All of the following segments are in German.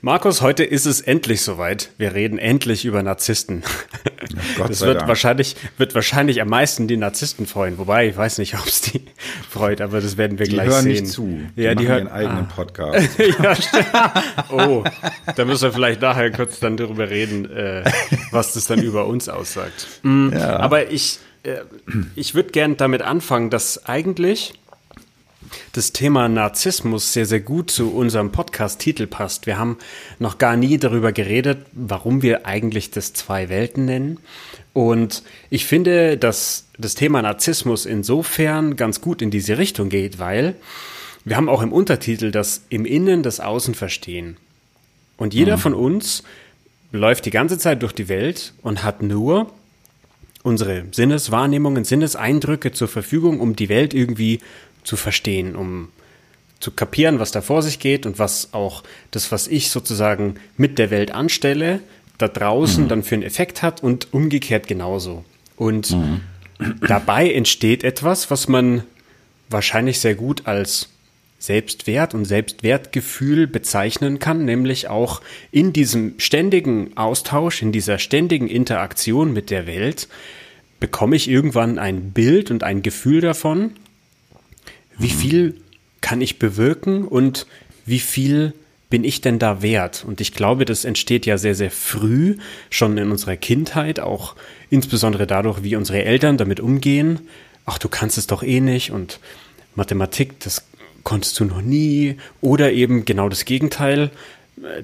Markus, heute ist es endlich soweit. Wir reden endlich über Narzissten. Ja, das wird wahrscheinlich, wird wahrscheinlich am meisten die Narzissten freuen. Wobei, ich weiß nicht, ob es die freut, aber das werden wir die gleich hören sehen. Nicht zu. Die ja, die hören ihren eigenen ah. Podcast. ja, oh, da müssen wir vielleicht nachher kurz dann darüber reden, äh, was das dann über uns aussagt. Mhm, ja. Aber ich, äh, ich würde gern damit anfangen, dass eigentlich das Thema Narzissmus sehr, sehr gut zu unserem Podcast-Titel passt. Wir haben noch gar nie darüber geredet, warum wir eigentlich das zwei Welten nennen. Und ich finde, dass das Thema Narzissmus insofern ganz gut in diese Richtung geht, weil wir haben auch im Untertitel das im Innen das Außen verstehen. Und jeder mhm. von uns läuft die ganze Zeit durch die Welt und hat nur unsere Sinneswahrnehmungen, Sinneseindrücke zur Verfügung, um die Welt irgendwie zu verstehen, um zu kapieren, was da vor sich geht und was auch das, was ich sozusagen mit der Welt anstelle, da draußen mhm. dann für einen Effekt hat und umgekehrt genauso. Und mhm. dabei entsteht etwas, was man wahrscheinlich sehr gut als Selbstwert und Selbstwertgefühl bezeichnen kann, nämlich auch in diesem ständigen Austausch, in dieser ständigen Interaktion mit der Welt, bekomme ich irgendwann ein Bild und ein Gefühl davon, wie viel kann ich bewirken und wie viel bin ich denn da wert? Und ich glaube, das entsteht ja sehr, sehr früh, schon in unserer Kindheit, auch insbesondere dadurch, wie unsere Eltern damit umgehen. Ach, du kannst es doch eh nicht und Mathematik, das konntest du noch nie. Oder eben genau das Gegenteil,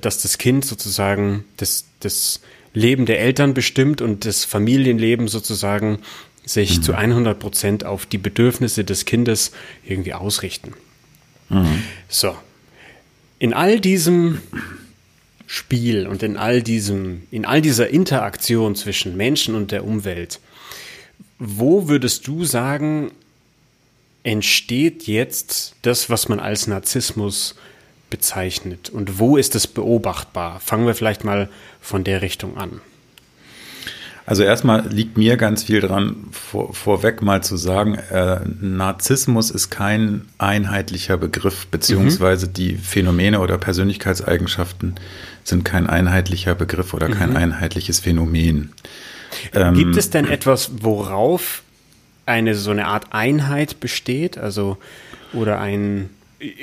dass das Kind sozusagen das, das Leben der Eltern bestimmt und das Familienleben sozusagen sich mhm. zu 100 Prozent auf die Bedürfnisse des Kindes irgendwie ausrichten. Mhm. So. In all diesem Spiel und in all diesem, in all dieser Interaktion zwischen Menschen und der Umwelt, wo würdest du sagen, entsteht jetzt das, was man als Narzissmus bezeichnet? Und wo ist es beobachtbar? Fangen wir vielleicht mal von der Richtung an. Also erstmal liegt mir ganz viel dran, vor, vorweg mal zu sagen, äh, Narzissmus ist kein einheitlicher Begriff, beziehungsweise mhm. die Phänomene oder Persönlichkeitseigenschaften sind kein einheitlicher Begriff oder kein mhm. einheitliches Phänomen. Ähm, Gibt es denn etwas, worauf eine so eine Art Einheit besteht? Also, oder ein,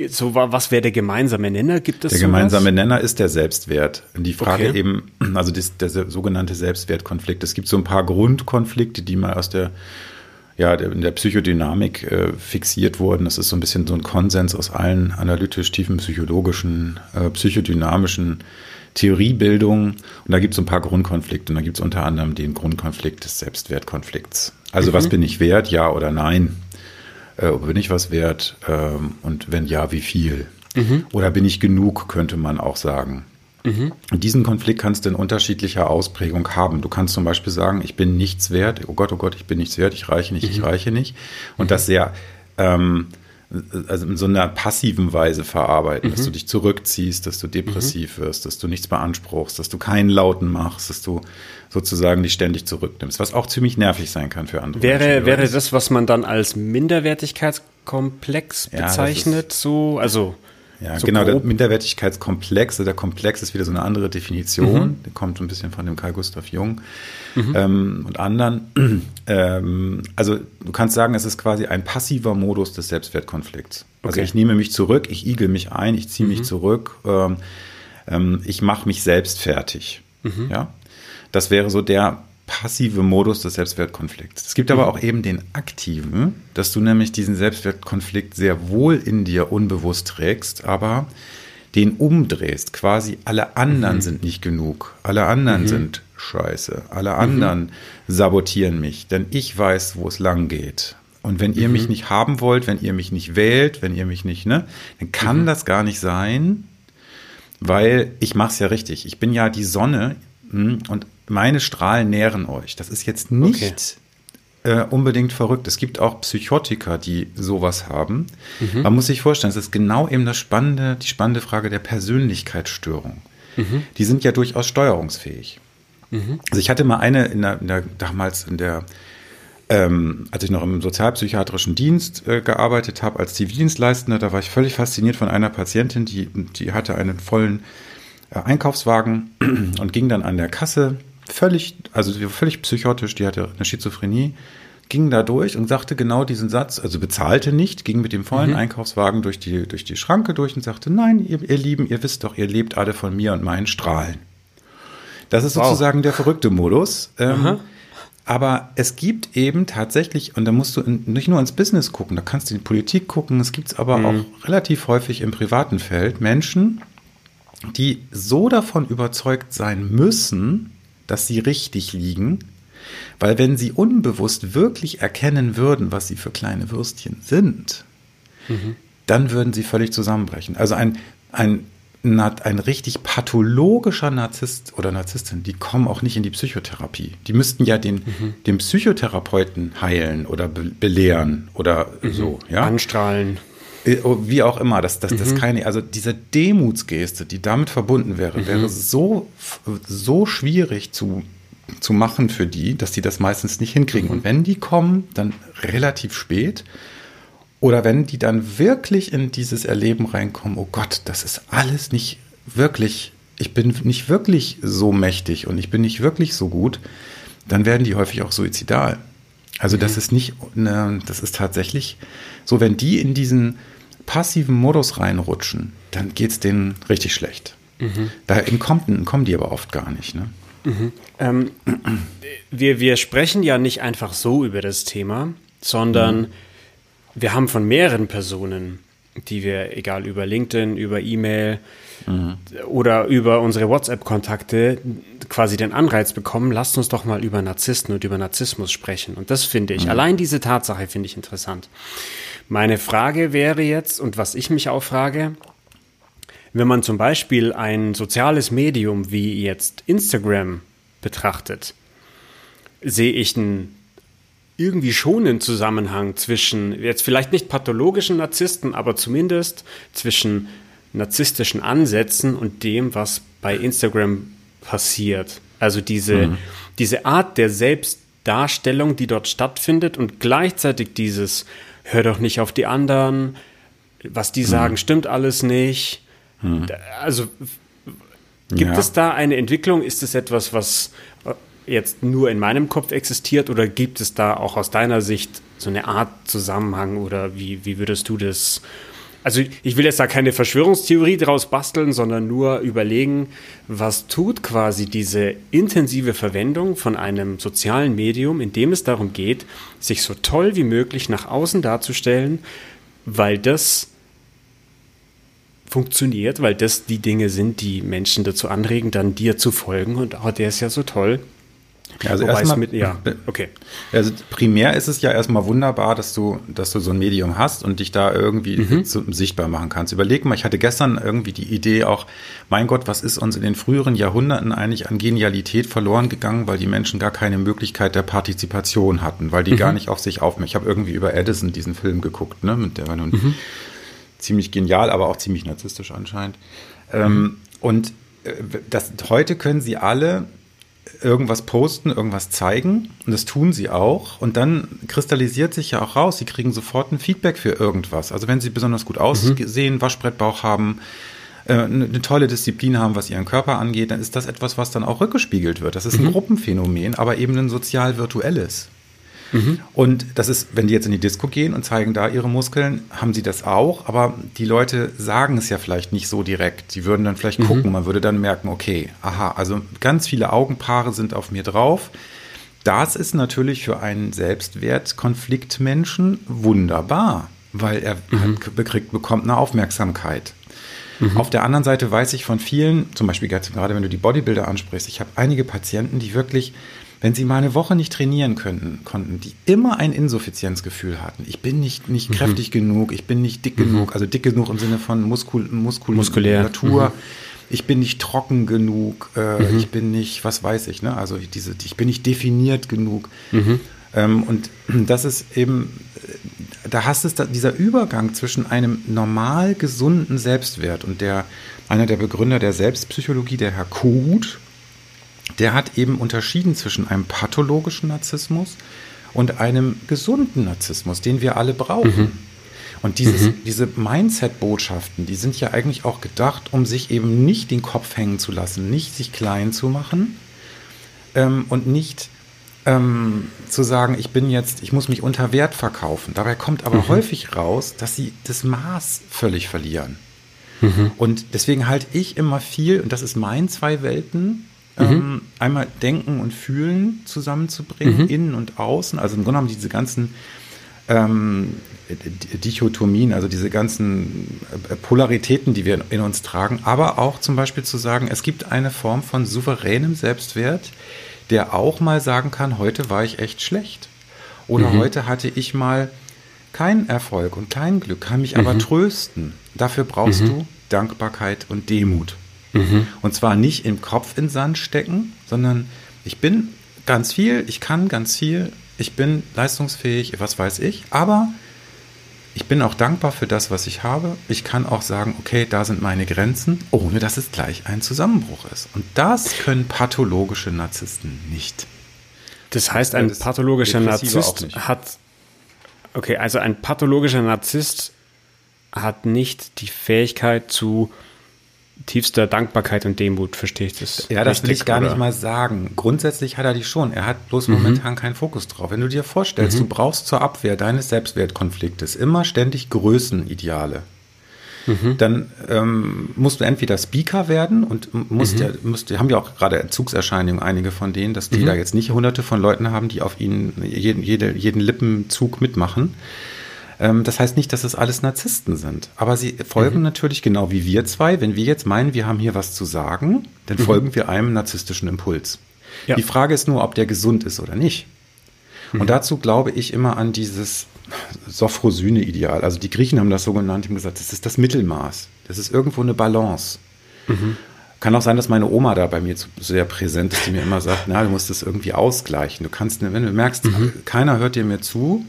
so was wäre der gemeinsame Nenner? Gibt es Der sowas? gemeinsame Nenner ist der Selbstwert. Die Frage okay. eben, also das, der sogenannte Selbstwertkonflikt. Es gibt so ein paar Grundkonflikte, die mal aus der ja, in der Psychodynamik äh, fixiert wurden. Das ist so ein bisschen so ein Konsens aus allen analytisch tiefen psychologischen, äh, psychodynamischen Theoriebildungen. Und da gibt es so ein paar Grundkonflikte. Und da gibt es unter anderem den Grundkonflikt des Selbstwertkonflikts. Also mhm. was bin ich wert, ja oder nein? Äh, bin ich was wert ähm, und wenn ja, wie viel? Mhm. Oder bin ich genug, könnte man auch sagen. Mhm. Und diesen Konflikt kannst du in unterschiedlicher Ausprägung haben. Du kannst zum Beispiel sagen, ich bin nichts wert, oh Gott, oh Gott, ich bin nichts wert, ich reiche nicht, mhm. ich reiche nicht. Und das sehr ähm, also in so einer passiven Weise verarbeiten, mhm. dass du dich zurückziehst, dass du depressiv mhm. wirst, dass du nichts beanspruchst, dass du keinen Lauten machst, dass du sozusagen dich ständig zurücknimmst, was auch ziemlich nervig sein kann für andere. Wäre, Menschen, wäre das, was man dann als Minderwertigkeitskomplex bezeichnet, ja, so, also ja, so genau, grob. der Minderwertigkeitskomplex, der Komplex ist wieder so eine andere Definition, mhm. der kommt so ein bisschen von dem Karl Gustav Jung mhm. ähm, und anderen. Ähm, also du kannst sagen, es ist quasi ein passiver Modus des Selbstwertkonflikts. Also okay. ich nehme mich zurück, ich igel mich ein, ich ziehe mhm. mich zurück, ähm, ähm, ich mache mich selbst fertig. Mhm. Ja, das wäre so der passive Modus des Selbstwertkonflikts. Es gibt aber auch eben den aktiven, dass du nämlich diesen Selbstwertkonflikt sehr wohl in dir unbewusst trägst, aber den umdrehst. Quasi alle anderen mhm. sind nicht genug. Alle anderen mhm. sind scheiße. Alle anderen mhm. sabotieren mich, denn ich weiß, wo es lang geht. Und wenn ihr mich mhm. nicht haben wollt, wenn ihr mich nicht wählt, wenn ihr mich nicht, ne, dann kann mhm. das gar nicht sein, weil ich mach's ja richtig. Ich bin ja die Sonne hm, und meine Strahlen nähren euch. Das ist jetzt nicht okay. äh, unbedingt verrückt. Es gibt auch Psychotiker, die sowas haben. Mhm. Man muss sich vorstellen, es ist genau eben das spannende, die spannende Frage der Persönlichkeitsstörung. Mhm. Die sind ja durchaus steuerungsfähig. Mhm. Also ich hatte mal eine in der, in der damals in der ähm, als ich noch im sozialpsychiatrischen Dienst äh, gearbeitet habe als Zivildienstleistender, da war ich völlig fasziniert von einer Patientin, die, die hatte einen vollen äh, Einkaufswagen und ging dann an der Kasse völlig, also sie war völlig psychotisch, die hatte eine Schizophrenie, ging da durch und sagte genau diesen Satz, also bezahlte nicht, ging mit dem vollen mhm. Einkaufswagen durch die, durch die Schranke durch und sagte, nein, ihr, ihr Lieben, ihr wisst doch, ihr lebt alle von mir und meinen Strahlen. Das ist wow. sozusagen der verrückte Modus. Ähm, aber es gibt eben tatsächlich, und da musst du in, nicht nur ins Business gucken, da kannst du in die Politik gucken, es gibt es aber mhm. auch relativ häufig im privaten Feld Menschen, die so davon überzeugt sein müssen, dass sie richtig liegen, weil wenn sie unbewusst wirklich erkennen würden, was sie für kleine Würstchen sind, mhm. dann würden sie völlig zusammenbrechen. Also ein, ein, ein richtig pathologischer Narzisst oder Narzisstin, die kommen auch nicht in die Psychotherapie. Die müssten ja den, mhm. den Psychotherapeuten heilen oder be belehren oder mhm. so. Ja? Anstrahlen. Äh, oh, wie auch immer, dass das, das mhm. keine, also diese Demutsgeste, die damit verbunden wäre, mhm. wäre so, so schwierig zu, zu machen für die, dass die das meistens nicht hinkriegen. Mhm. Und wenn die kommen, dann relativ spät. Oder wenn die dann wirklich in dieses Erleben reinkommen, oh Gott, das ist alles nicht wirklich, ich bin nicht wirklich so mächtig und ich bin nicht wirklich so gut, dann werden die häufig auch suizidal. Also das mhm. ist nicht, ne, das ist tatsächlich so, wenn die in diesen passiven Modus reinrutschen, dann geht es denen richtig schlecht. Mhm. Da entkommen, kommen die aber oft gar nicht. Ne? Mhm. Ähm, wir, wir sprechen ja nicht einfach so über das Thema, sondern mhm. wir haben von mehreren Personen, die wir, egal über LinkedIn, über E-Mail mhm. oder über unsere WhatsApp-Kontakte, quasi den Anreiz bekommen, lasst uns doch mal über Narzissten und über Narzissmus sprechen. Und das finde ich, mhm. allein diese Tatsache finde ich interessant. Meine Frage wäre jetzt, und was ich mich auch frage, wenn man zum Beispiel ein soziales Medium wie jetzt Instagram betrachtet, sehe ich einen irgendwie schon einen Zusammenhang zwischen, jetzt vielleicht nicht pathologischen Narzissten, aber zumindest zwischen narzisstischen Ansätzen und dem, was bei Instagram passiert. Also diese, mhm. diese Art der Selbstdarstellung, die dort stattfindet und gleichzeitig dieses hör doch nicht auf die anderen, was die sagen, hm. stimmt alles nicht. Hm. Also gibt ja. es da eine Entwicklung? Ist es etwas, was äh, jetzt nur in meinem Kopf existiert oder gibt es da auch aus deiner Sicht so eine Art Zusammenhang oder wie, wie würdest du das also ich will jetzt da keine Verschwörungstheorie draus basteln, sondern nur überlegen, was tut quasi diese intensive Verwendung von einem sozialen Medium, in dem es darum geht, sich so toll wie möglich nach außen darzustellen, weil das funktioniert, weil das die Dinge sind, die Menschen dazu anregen, dann dir zu folgen und oh, der ist ja so toll. Also erstmal, mit, ja, okay. Also primär ist es ja erstmal wunderbar, dass du, dass du so ein Medium hast und dich da irgendwie mhm. zu, sichtbar machen kannst. Überleg mal, ich hatte gestern irgendwie die Idee auch, mein Gott, was ist uns in den früheren Jahrhunderten eigentlich an Genialität verloren gegangen, weil die Menschen gar keine Möglichkeit der Partizipation hatten, weil die mhm. gar nicht auf sich aufmerksam. Ich habe irgendwie über Edison diesen Film geguckt, ne, mit der war nun mhm. ziemlich genial, aber auch ziemlich narzisstisch anscheinend. Ähm, und äh, das, heute können sie alle irgendwas posten, irgendwas zeigen und das tun sie auch und dann kristallisiert sich ja auch raus, sie kriegen sofort ein Feedback für irgendwas. Also wenn sie besonders gut aussehen, mhm. Waschbrettbauch haben, äh, eine tolle Disziplin haben, was ihren Körper angeht, dann ist das etwas, was dann auch rückgespiegelt wird. Das ist ein mhm. Gruppenphänomen, aber eben ein sozial-virtuelles. Mhm. Und das ist, wenn die jetzt in die Disco gehen und zeigen da ihre Muskeln, haben sie das auch, aber die Leute sagen es ja vielleicht nicht so direkt. Sie würden dann vielleicht mhm. gucken, man würde dann merken, okay, aha, also ganz viele Augenpaare sind auf mir drauf. Das ist natürlich für einen Selbstwertkonfliktmenschen wunderbar, weil er mhm. bekriegt, bekommt eine Aufmerksamkeit. Mhm. Auf der anderen Seite weiß ich von vielen, zum Beispiel gerade wenn du die Bodybuilder ansprichst, ich habe einige Patienten, die wirklich wenn sie mal eine Woche nicht trainieren könnten, konnten, die immer ein Insuffizienzgefühl hatten. Ich bin nicht, nicht mhm. kräftig genug, ich bin nicht dick mhm. genug, also dick genug im Sinne von Muskul, Muskul Muskulatur. Mhm. Ich bin nicht trocken genug, äh, mhm. ich bin nicht, was weiß ich, ne? Also diese, ich bin nicht definiert genug. Mhm. Ähm, und das ist eben, da hast es da, dieser Übergang zwischen einem normal gesunden Selbstwert und der, einer der Begründer der Selbstpsychologie, der Herr Kohut, der hat eben unterschieden zwischen einem pathologischen Narzissmus und einem gesunden Narzissmus, den wir alle brauchen. Mhm. Und dieses, mhm. diese Mindset-Botschaften, die sind ja eigentlich auch gedacht, um sich eben nicht den Kopf hängen zu lassen, nicht sich klein zu machen ähm, und nicht ähm, zu sagen, ich bin jetzt, ich muss mich unter Wert verkaufen. Dabei kommt aber mhm. häufig raus, dass sie das Maß völlig verlieren. Mhm. Und deswegen halte ich immer viel, und das ist mein zwei Welten, mhm. ähm, einmal Denken und Fühlen zusammenzubringen, mhm. innen und außen. Also im Grunde genommen diese ganzen ähm, Dichotomien, also diese ganzen äh, Polaritäten, die wir in uns tragen, aber auch zum Beispiel zu sagen, es gibt eine Form von souveränem Selbstwert, der auch mal sagen kann, heute war ich echt schlecht. Oder mhm. heute hatte ich mal keinen Erfolg und kein Glück, kann mich mhm. aber trösten. Dafür brauchst mhm. du Dankbarkeit und Demut. Mhm. Und zwar nicht im Kopf in Sand stecken, sondern ich bin ganz viel, ich kann ganz viel, ich bin leistungsfähig, was weiß ich, aber ich bin auch dankbar für das, was ich habe. Ich kann auch sagen, okay, da sind meine Grenzen, ohne dass es gleich ein Zusammenbruch ist. Und das können pathologische Narzissten nicht. Das heißt, ein pathologischer Narzisst hat, okay, also ein pathologischer Narzisst hat nicht die Fähigkeit zu tiefster Dankbarkeit und Demut, verstehe ich das? Ja, das will ich gar oder? nicht mal sagen. Grundsätzlich hat er die schon. Er hat bloß mhm. momentan keinen Fokus drauf. Wenn du dir vorstellst, mhm. du brauchst zur Abwehr deines Selbstwertkonfliktes immer ständig Größenideale. Mhm. Dann ähm, musst du entweder Speaker werden und musst mhm. ja, musst, haben ja auch gerade Entzugserscheinungen, einige von denen, dass die mhm. da jetzt nicht hunderte von Leuten haben, die auf ihnen jeden, jede, jeden Lippenzug mitmachen. Ähm, das heißt nicht, dass es alles Narzissten sind. Aber sie folgen mhm. natürlich genau wie wir zwei. Wenn wir jetzt meinen, wir haben hier was zu sagen, dann mhm. folgen wir einem narzisstischen Impuls. Ja. Die Frage ist nur, ob der gesund ist oder nicht. Mhm. Und dazu glaube ich immer an dieses Sophrosyne-Ideal. Also die Griechen haben das so genannt, haben gesagt, das ist das Mittelmaß. Das ist irgendwo eine Balance. Mhm. Kann auch sein, dass meine Oma da bei mir sehr präsent ist, die mir immer sagt, na, du musst das irgendwie ausgleichen. Du kannst, wenn du merkst, mhm. keiner hört dir mehr zu,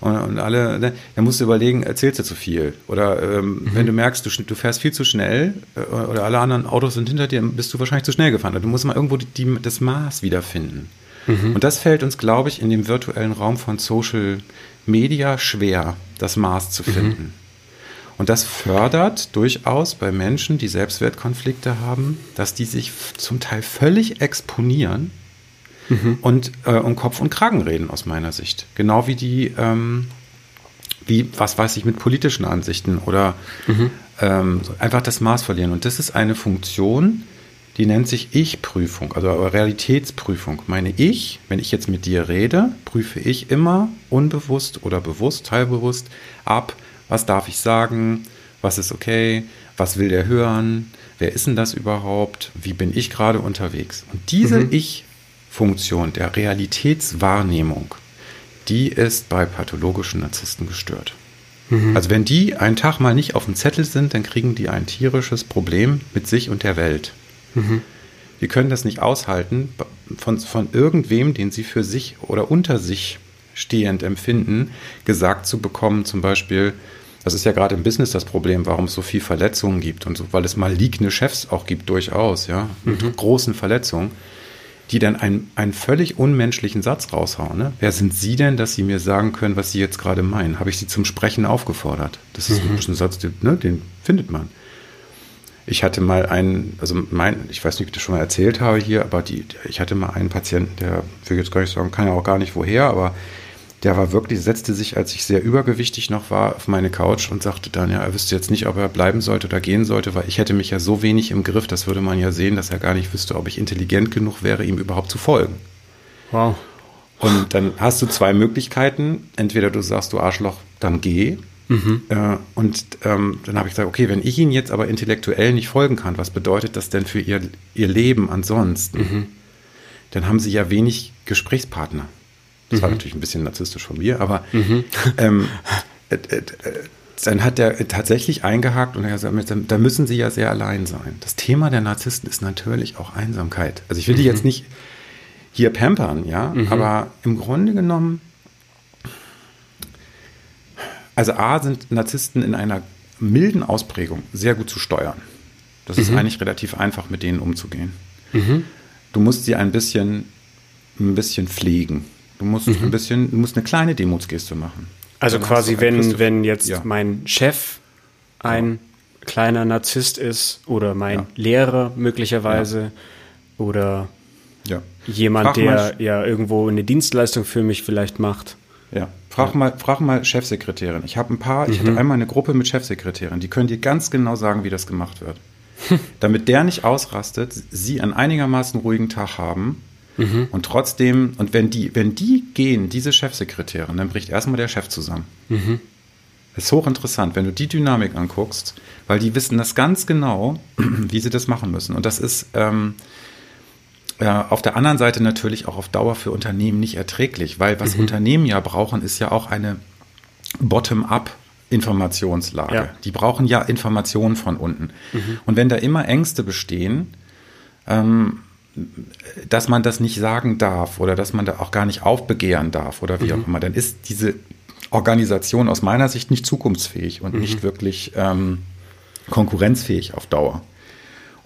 und, und alle, ne, dann musst du überlegen, erzählst du zu viel? Oder ähm, mhm. wenn du merkst, du, du, fährst viel zu schnell äh, oder alle anderen Autos sind hinter dir, bist du wahrscheinlich zu schnell gefahren. Du musst mal irgendwo die, die, das Maß wiederfinden. Mhm. Und das fällt uns, glaube ich, in dem virtuellen Raum von Social Media schwer, das Maß zu mhm. finden. Mhm. Und das fördert durchaus bei Menschen, die Selbstwertkonflikte haben, dass die sich zum Teil völlig exponieren mhm. und äh, um Kopf und Kragen reden aus meiner Sicht. Genau wie die, ähm, wie, was weiß ich, mit politischen Ansichten oder mhm. ähm, einfach das Maß verlieren. Und das ist eine Funktion, die nennt sich Ich-Prüfung, also Realitätsprüfung. Meine Ich, wenn ich jetzt mit dir rede, prüfe ich immer unbewusst oder bewusst, teilbewusst ab, was darf ich sagen, was ist okay, was will der hören, wer ist denn das überhaupt, wie bin ich gerade unterwegs. Und diese mhm. Ich Funktion der Realitätswahrnehmung, die ist bei pathologischen Narzissten gestört. Mhm. Also wenn die einen Tag mal nicht auf dem Zettel sind, dann kriegen die ein tierisches Problem mit sich und der Welt. Mhm. Die können das nicht aushalten, von, von irgendwem, den sie für sich oder unter sich stehend empfinden, gesagt zu bekommen, zum Beispiel, das ist ja gerade im Business das Problem, warum es so viel Verletzungen gibt und so, weil es mal liegende Chefs auch gibt, durchaus, ja, mit mhm. großen Verletzungen die dann einen, einen völlig unmenschlichen Satz raushauen. Ne? Wer sind Sie denn, dass Sie mir sagen können, was Sie jetzt gerade meinen? Habe ich Sie zum Sprechen aufgefordert? Das ist mhm. ein Satz, den, ne, den findet man. Ich hatte mal einen, also mein, ich weiß nicht, ob ich das schon mal erzählt habe hier, aber die, ich hatte mal einen Patienten, der, will jetzt gar nicht sagen, kann ja auch gar nicht woher, aber der war wirklich, setzte sich, als ich sehr übergewichtig noch war, auf meine Couch und sagte dann, ja, er wüsste jetzt nicht, ob er bleiben sollte oder gehen sollte, weil ich hätte mich ja so wenig im Griff, das würde man ja sehen, dass er gar nicht wüsste, ob ich intelligent genug wäre, ihm überhaupt zu folgen. Wow. Und dann hast du zwei Möglichkeiten. Entweder du sagst, du Arschloch, dann geh. Mhm. Äh, und ähm, dann habe ich gesagt, okay, wenn ich Ihnen jetzt aber intellektuell nicht folgen kann, was bedeutet das denn für Ihr, ihr Leben ansonsten? Mhm. Dann haben Sie ja wenig Gesprächspartner. Das mhm. war natürlich ein bisschen narzisstisch von mir, aber mhm. ähm, äh, äh, dann hat er tatsächlich eingehakt und er hat gesagt, da müssen sie ja sehr allein sein. Das Thema der Narzissten ist natürlich auch Einsamkeit. Also ich will die mhm. jetzt nicht hier pampern, ja, mhm. aber im Grunde genommen, also A sind Narzissten in einer milden Ausprägung sehr gut zu steuern. Das ist mhm. eigentlich relativ einfach, mit denen umzugehen. Mhm. Du musst sie ein bisschen, ein bisschen pflegen. Du musst mhm. ein bisschen, du musst eine kleine Demutsgeste machen. Also quasi, wenn, wenn jetzt ja. mein Chef ein ja. kleiner Narzisst ist oder mein ja. Lehrer möglicherweise oder jemand, frag der ja irgendwo eine Dienstleistung für mich vielleicht macht. Ja, frag, Mal, frag mal Chefsekretärin. Ich habe ein paar, mhm. ich hatte mhm. einmal eine Gruppe mit Chefsekretärin, die können dir ganz genau sagen, wie das gemacht wird. Damit der nicht ausrastet, sie einen einigermaßen ruhigen Tag haben Mhm. Und trotzdem, und wenn die, wenn die gehen, diese Chefsekretärin, dann bricht erstmal der Chef zusammen. Mhm. Das ist hochinteressant, wenn du die Dynamik anguckst, weil die wissen das ganz genau, wie sie das machen müssen. Und das ist ähm, äh, auf der anderen Seite natürlich auch auf Dauer für Unternehmen nicht erträglich, weil was mhm. Unternehmen ja brauchen, ist ja auch eine Bottom-up. Informationslage. Ja. Die brauchen ja Informationen von unten. Mhm. Und wenn da immer Ängste bestehen, ähm, dass man das nicht sagen darf oder dass man da auch gar nicht aufbegehren darf oder wie mhm. auch immer, dann ist diese Organisation aus meiner Sicht nicht zukunftsfähig und mhm. nicht wirklich ähm, konkurrenzfähig auf Dauer.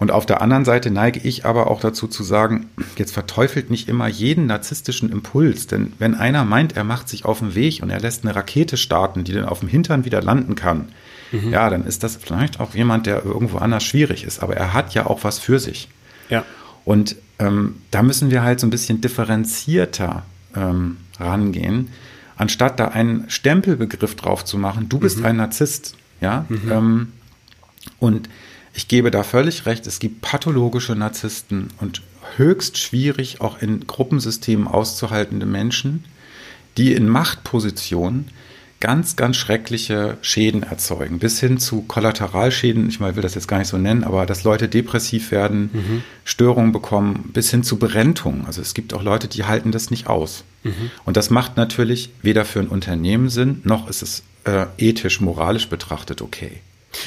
Und auf der anderen Seite neige ich aber auch dazu zu sagen, jetzt verteufelt nicht immer jeden narzisstischen Impuls, denn wenn einer meint, er macht sich auf den Weg und er lässt eine Rakete starten, die dann auf dem Hintern wieder landen kann, mhm. ja, dann ist das vielleicht auch jemand, der irgendwo anders schwierig ist, aber er hat ja auch was für sich. Ja. Und ähm, da müssen wir halt so ein bisschen differenzierter ähm, rangehen, anstatt da einen Stempelbegriff drauf zu machen, du bist mhm. ein Narzisst. Ja. Mhm. Ähm, und ich gebe da völlig recht, es gibt pathologische Narzissten und höchst schwierig auch in Gruppensystemen auszuhaltende Menschen, die in Machtpositionen ganz, ganz schreckliche Schäden erzeugen, bis hin zu Kollateralschäden, ich will das jetzt gar nicht so nennen, aber dass Leute depressiv werden, mhm. Störungen bekommen, bis hin zu Berentung. Also es gibt auch Leute, die halten das nicht aus. Mhm. Und das macht natürlich weder für ein Unternehmen Sinn, noch ist es äh, ethisch, moralisch betrachtet okay.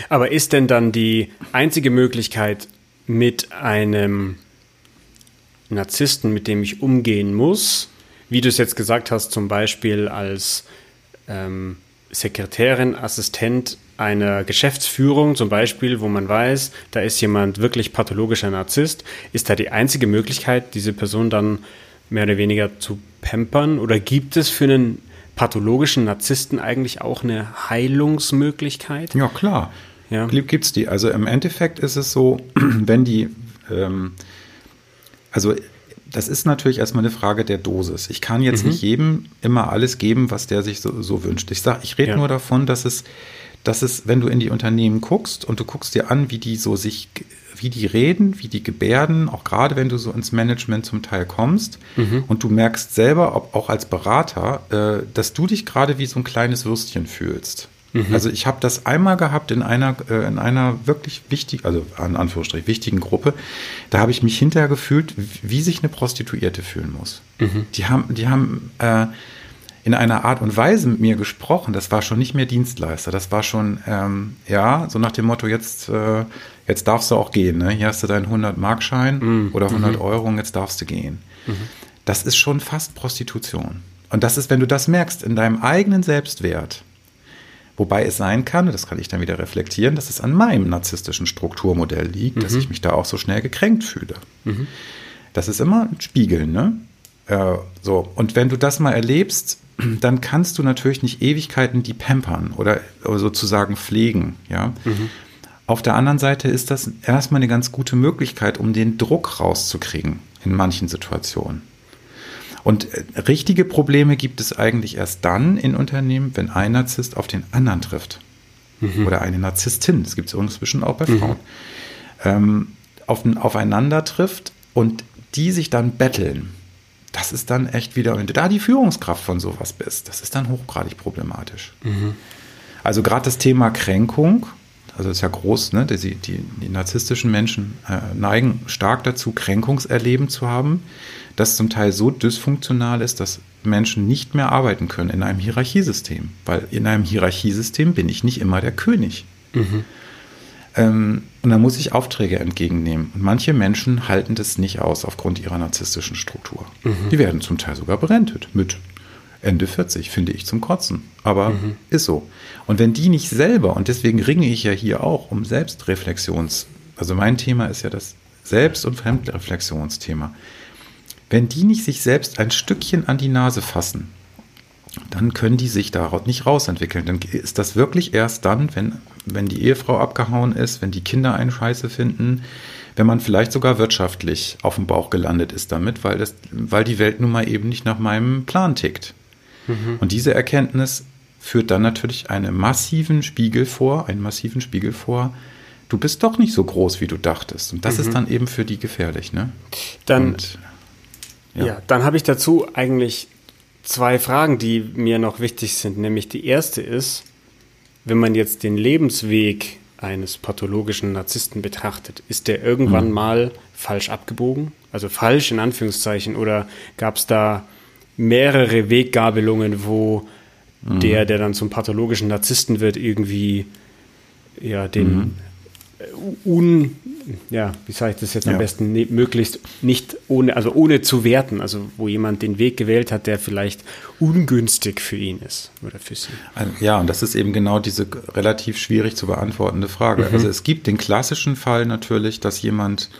Aber ist denn dann die einzige Möglichkeit mit einem Narzissten, mit dem ich umgehen muss, wie du es jetzt gesagt hast, zum Beispiel als ähm, Sekretärin, Assistent einer Geschäftsführung zum Beispiel, wo man weiß, da ist jemand wirklich pathologischer Narzisst, ist da die einzige Möglichkeit, diese Person dann mehr oder weniger zu pampern? Oder gibt es für einen pathologischen Narzissten eigentlich auch eine Heilungsmöglichkeit? Ja, klar. Ja. Gibt es die. Also im Endeffekt ist es so, wenn die, ähm, also das ist natürlich erstmal eine Frage der Dosis. Ich kann jetzt mhm. nicht jedem immer alles geben, was der sich so, so wünscht. Ich sage, ich rede ja. nur davon, dass es, dass es, wenn du in die Unternehmen guckst und du guckst dir an, wie die so sich, wie die reden, wie die gebärden, auch gerade wenn du so ins Management zum Teil kommst mhm. und du merkst selber, ob, auch als Berater, äh, dass du dich gerade wie so ein kleines Würstchen fühlst. Mhm. Also ich habe das einmal gehabt in einer, äh, in einer wirklich wichtigen, also an Anführungsstrich wichtigen Gruppe. Da habe ich mich hinterher gefühlt, wie sich eine Prostituierte fühlen muss. Mhm. Die haben, die haben äh, in einer Art und Weise mit mir gesprochen. Das war schon nicht mehr Dienstleister. Das war schon, ähm, ja, so nach dem Motto, jetzt, äh, jetzt darfst du auch gehen. Ne? Hier hast du deinen 100-Mark-Schein mhm. oder 100 mhm. Euro und jetzt darfst du gehen. Mhm. Das ist schon fast Prostitution. Und das ist, wenn du das merkst, in deinem eigenen Selbstwert, Wobei es sein kann, das kann ich dann wieder reflektieren, dass es an meinem narzisstischen Strukturmodell liegt, mhm. dass ich mich da auch so schnell gekränkt fühle. Mhm. Das ist immer ein Spiegel, ne? Äh, so, und wenn du das mal erlebst, dann kannst du natürlich nicht Ewigkeiten die pampern oder sozusagen pflegen, ja. Mhm. Auf der anderen Seite ist das erstmal eine ganz gute Möglichkeit, um den Druck rauszukriegen in manchen Situationen. Und äh, richtige Probleme gibt es eigentlich erst dann in Unternehmen, wenn ein Narzisst auf den anderen trifft. Mhm. Oder eine Narzisstin, das gibt es inzwischen auch bei mhm. Frauen, ähm, auf, aufeinander trifft und die sich dann betteln. Das ist dann echt wieder, wenn du da die Führungskraft von sowas bist, das ist dann hochgradig problematisch. Mhm. Also gerade das Thema Kränkung, also ist ja groß, ne? die, die, die narzisstischen Menschen äh, neigen stark dazu, Kränkungserleben zu haben das zum Teil so dysfunktional ist, dass Menschen nicht mehr arbeiten können in einem Hierarchiesystem. Weil in einem Hierarchiesystem bin ich nicht immer der König. Mhm. Ähm, und da muss ich Aufträge entgegennehmen. Und manche Menschen halten das nicht aus aufgrund ihrer narzisstischen Struktur. Mhm. Die werden zum Teil sogar berentet mit Ende 40, finde ich zum Kotzen. Aber mhm. ist so. Und wenn die nicht selber, und deswegen ringe ich ja hier auch um Selbstreflexions, also mein Thema ist ja das Selbst- und Fremdreflexionsthema wenn die nicht sich selbst ein Stückchen an die Nase fassen dann können die sich daraus nicht rausentwickeln. Dann ist das wirklich erst dann, wenn, wenn die Ehefrau abgehauen ist, wenn die Kinder einen Scheiße finden, wenn man vielleicht sogar wirtschaftlich auf dem Bauch gelandet ist damit, weil, das, weil die Welt nun mal eben nicht nach meinem Plan tickt. Mhm. Und diese Erkenntnis führt dann natürlich einen massiven Spiegel vor, einen massiven Spiegel vor, du bist doch nicht so groß, wie du dachtest. Und das mhm. ist dann eben für die gefährlich. Ne? Dann, Und, ja. ja, dann habe ich dazu eigentlich zwei Fragen, die mir noch wichtig sind. Nämlich die erste ist, wenn man jetzt den Lebensweg eines pathologischen Narzissten betrachtet, ist der irgendwann mhm. mal falsch abgebogen? Also falsch in Anführungszeichen? Oder gab es da mehrere Weggabelungen, wo mhm. der, der dann zum pathologischen Narzissten wird, irgendwie ja, den mhm. un, ja, wie sage ich das jetzt am besten, ne, möglichst nicht ohne, also ohne zu werten, also wo jemand den Weg gewählt hat, der vielleicht ungünstig für ihn ist oder für sie. Ja, und das ist eben genau diese relativ schwierig zu beantwortende Frage. Mhm. Also es gibt den klassischen Fall natürlich, dass jemand